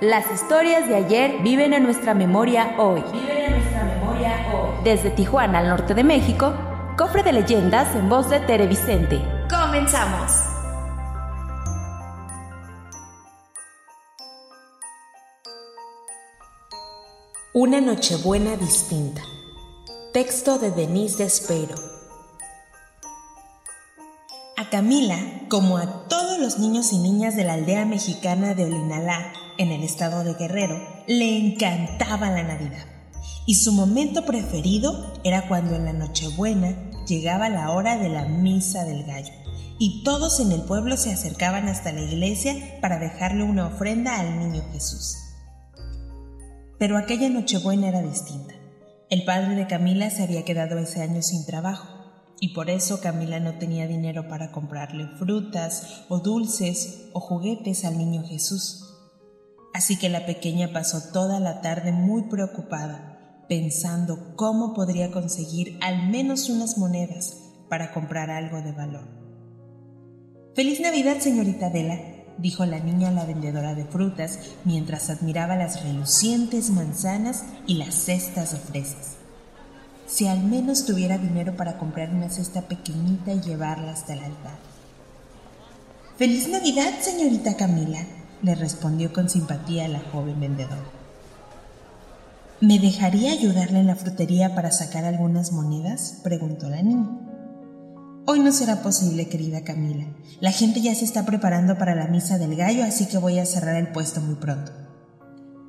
Las historias de ayer viven en nuestra memoria hoy. Viven en nuestra memoria hoy. Desde Tijuana al norte de México, cofre de leyendas en voz de Tere Vicente. Comenzamos. Una Nochebuena distinta. Texto de Denise Despero. A Camila, como a todos los niños y niñas de la aldea mexicana de Olinalá, en el estado de Guerrero, le encantaba la Navidad. Y su momento preferido era cuando en la Nochebuena llegaba la hora de la misa del gallo. Y todos en el pueblo se acercaban hasta la iglesia para dejarle una ofrenda al niño Jesús. Pero aquella Nochebuena era distinta. El padre de Camila se había quedado ese año sin trabajo y por eso Camila no tenía dinero para comprarle frutas o dulces o juguetes al niño Jesús. Así que la pequeña pasó toda la tarde muy preocupada, pensando cómo podría conseguir al menos unas monedas para comprar algo de valor. Feliz Navidad, señorita Adela, dijo la niña a la vendedora de frutas mientras admiraba las relucientes manzanas y las cestas de fresas. Si al menos tuviera dinero para comprar una cesta pequeñita y llevarla hasta el altar. Feliz Navidad, señorita Camila, le respondió con simpatía la joven vendedora. ¿Me dejaría ayudarle en la frutería para sacar algunas monedas? preguntó la niña. Hoy no será posible, querida Camila. La gente ya se está preparando para la misa del gallo, así que voy a cerrar el puesto muy pronto.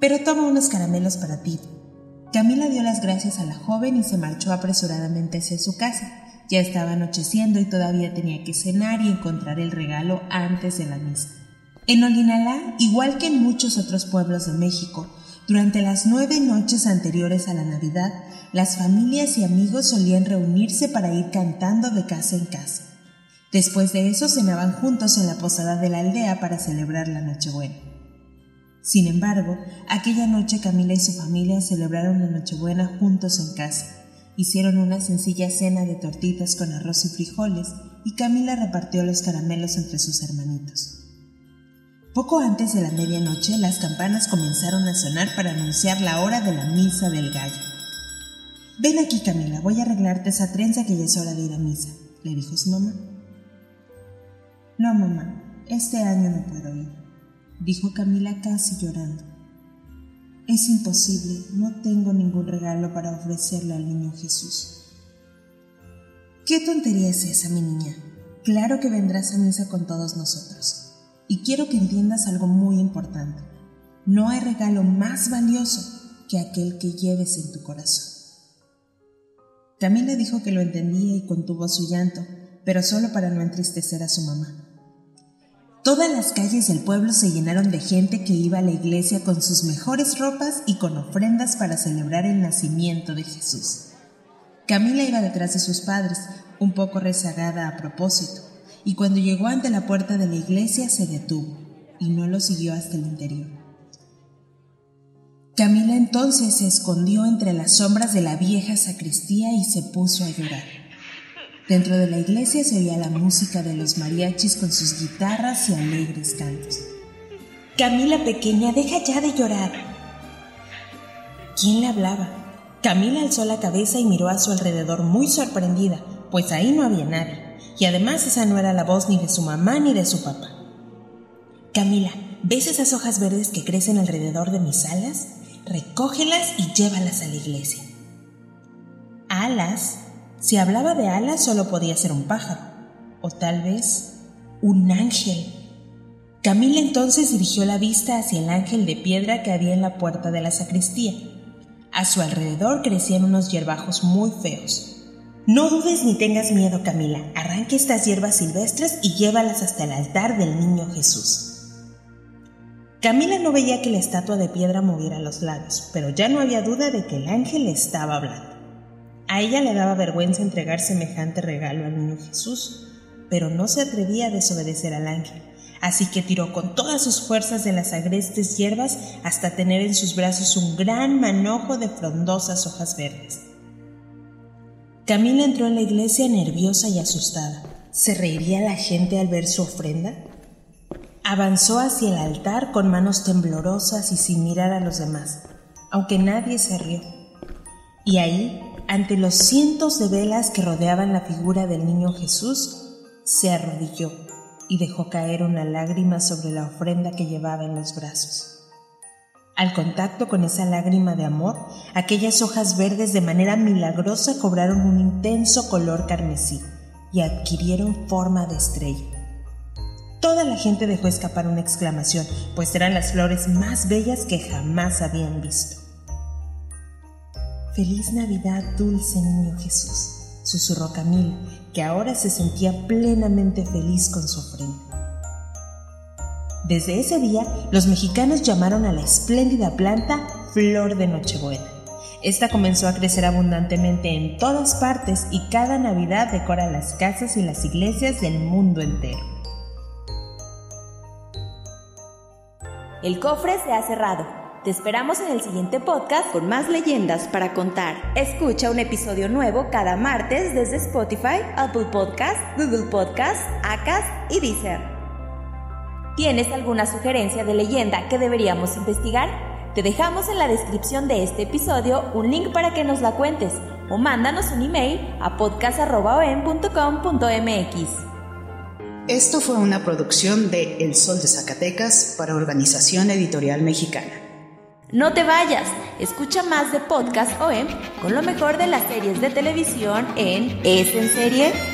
Pero toma unos caramelos para ti. Camila dio las gracias a la joven y se marchó apresuradamente hacia su casa. Ya estaba anocheciendo y todavía tenía que cenar y encontrar el regalo antes de la misa. En Olinalá, igual que en muchos otros pueblos de México, durante las nueve noches anteriores a la Navidad, las familias y amigos solían reunirse para ir cantando de casa en casa. Después de eso cenaban juntos en la posada de la aldea para celebrar la Nochebuena. Sin embargo, aquella noche Camila y su familia celebraron la Nochebuena juntos en casa. Hicieron una sencilla cena de tortitas con arroz y frijoles y Camila repartió los caramelos entre sus hermanitos. Poco antes de la medianoche, las campanas comenzaron a sonar para anunciar la hora de la misa del gallo. Ven aquí, Camila, voy a arreglarte esa trenza que ya es hora de ir a misa, le dijo su mamá. No, mamá, este año no puedo ir, dijo Camila casi llorando. Es imposible, no tengo ningún regalo para ofrecerle al niño Jesús. ¿Qué tontería es esa, mi niña? Claro que vendrás a misa con todos nosotros. Y quiero que entiendas algo muy importante. No hay regalo más valioso que aquel que lleves en tu corazón. Camila dijo que lo entendía y contuvo su llanto, pero solo para no entristecer a su mamá. Todas las calles del pueblo se llenaron de gente que iba a la iglesia con sus mejores ropas y con ofrendas para celebrar el nacimiento de Jesús. Camila iba detrás de sus padres, un poco rezagada a propósito, y cuando llegó ante la puerta de la iglesia se detuvo y no lo siguió hasta el interior. Camila entonces se escondió entre las sombras de la vieja sacristía y se puso a llorar. Dentro de la iglesia se oía la música de los mariachis con sus guitarras y alegres cantos. Camila pequeña, deja ya de llorar. ¿Quién le hablaba? Camila alzó la cabeza y miró a su alrededor muy sorprendida, pues ahí no había nadie. Y además esa no era la voz ni de su mamá ni de su papá. Camila, ¿ves esas hojas verdes que crecen alrededor de mis alas? Recógelas y llévalas a la iglesia. ¿Alas? Si hablaba de alas solo podía ser un pájaro, o tal vez un ángel. Camila entonces dirigió la vista hacia el ángel de piedra que había en la puerta de la sacristía. A su alrededor crecían unos hierbajos muy feos. No dudes ni tengas miedo, Camila. Arranque estas hierbas silvestres y llévalas hasta el altar del niño Jesús. Camila no veía que la estatua de piedra moviera los labios, pero ya no había duda de que el ángel le estaba hablando. A ella le daba vergüenza entregar semejante regalo al niño Jesús, pero no se atrevía a desobedecer al ángel, así que tiró con todas sus fuerzas de las agrestes hierbas hasta tener en sus brazos un gran manojo de frondosas hojas verdes. Camila entró en la iglesia nerviosa y asustada. ¿Se reiría la gente al ver su ofrenda? Avanzó hacia el altar con manos temblorosas y sin mirar a los demás, aunque nadie se rió. Y ahí, ante los cientos de velas que rodeaban la figura del niño Jesús, se arrodilló y dejó caer una lágrima sobre la ofrenda que llevaba en los brazos. Al contacto con esa lágrima de amor, aquellas hojas verdes de manera milagrosa cobraron un intenso color carmesí y adquirieron forma de estrella. Toda la gente dejó escapar una exclamación, pues eran las flores más bellas que jamás habían visto. Feliz Navidad, dulce niño Jesús, susurró Camila, que ahora se sentía plenamente feliz con su ofrenda. Desde ese día, los mexicanos llamaron a la espléndida planta Flor de Nochebuena. Esta comenzó a crecer abundantemente en todas partes y cada Navidad decora las casas y las iglesias del mundo entero. El cofre se ha cerrado. Te esperamos en el siguiente podcast con más leyendas para contar. Escucha un episodio nuevo cada martes desde Spotify, Apple Podcast, Google Podcast, Acast y Deezer. ¿Tienes alguna sugerencia de leyenda que deberíamos investigar? Te dejamos en la descripción de este episodio un link para que nos la cuentes o mándanos un email a podcast.com.mx. Esto fue una producción de El Sol de Zacatecas para Organización Editorial Mexicana. No te vayas, escucha más de Podcast OM con lo mejor de las series de televisión en Es en Serie.